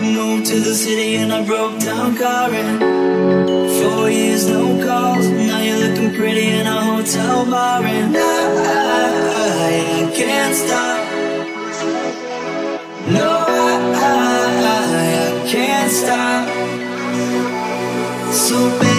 moved to the city in a broke down car and Four years, no calls. Now you're looking pretty in a hotel bar And I, I, I can't stop. No, I, I, I can't stop. So baby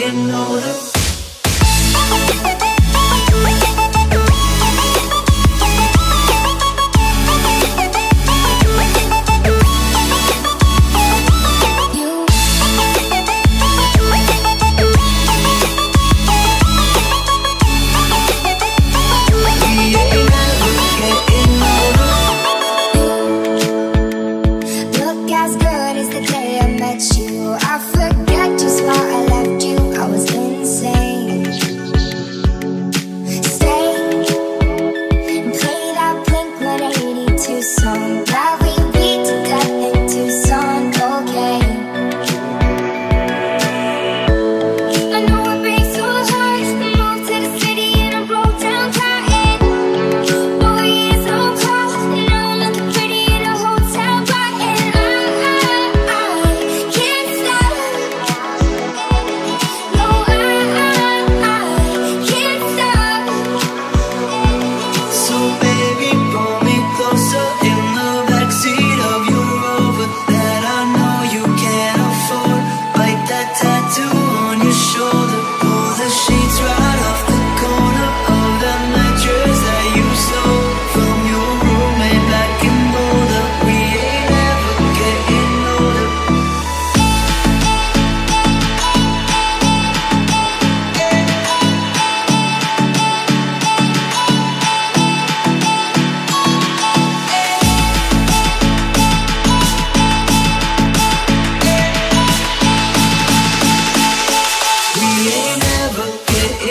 didn't know the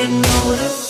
notice.